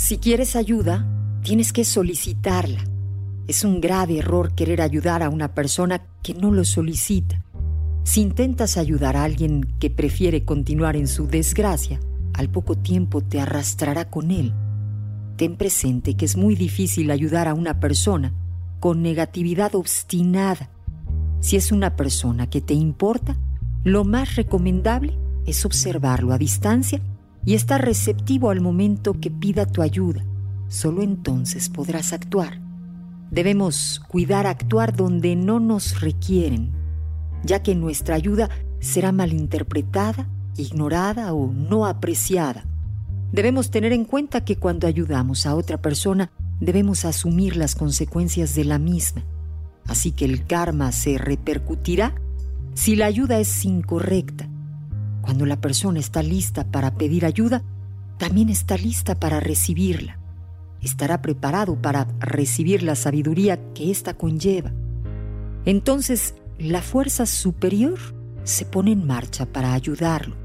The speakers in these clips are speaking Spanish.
Si quieres ayuda, tienes que solicitarla. Es un grave error querer ayudar a una persona que no lo solicita. Si intentas ayudar a alguien que prefiere continuar en su desgracia, al poco tiempo te arrastrará con él. Ten presente que es muy difícil ayudar a una persona con negatividad obstinada. Si es una persona que te importa, lo más recomendable es observarlo a distancia y estar receptivo al momento que pida tu ayuda. Solo entonces podrás actuar. Debemos cuidar actuar donde no nos requieren, ya que nuestra ayuda será malinterpretada, ignorada o no apreciada. Debemos tener en cuenta que cuando ayudamos a otra persona debemos asumir las consecuencias de la misma. Así que el karma se repercutirá si la ayuda es incorrecta cuando la persona está lista para pedir ayuda, también está lista para recibirla. Estará preparado para recibir la sabiduría que ésta conlleva. Entonces, la fuerza superior se pone en marcha para ayudarlo.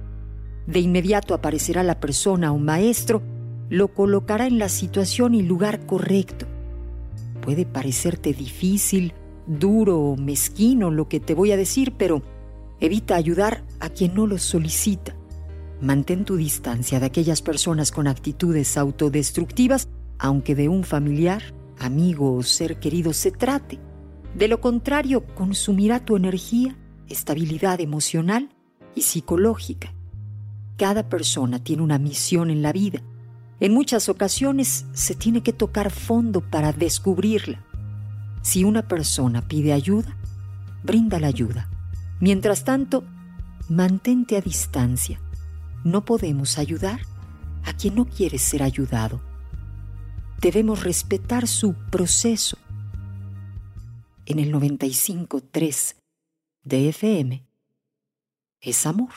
De inmediato aparecerá la persona o maestro, lo colocará en la situación y lugar correcto. Puede parecerte difícil, duro o mezquino lo que te voy a decir, pero Evita ayudar a quien no lo solicita. Mantén tu distancia de aquellas personas con actitudes autodestructivas, aunque de un familiar, amigo o ser querido se trate. De lo contrario, consumirá tu energía, estabilidad emocional y psicológica. Cada persona tiene una misión en la vida. En muchas ocasiones se tiene que tocar fondo para descubrirla. Si una persona pide ayuda, brinda la ayuda. Mientras tanto, mantente a distancia. No podemos ayudar a quien no quiere ser ayudado. Debemos respetar su proceso. En el 95.3 de FM es amor.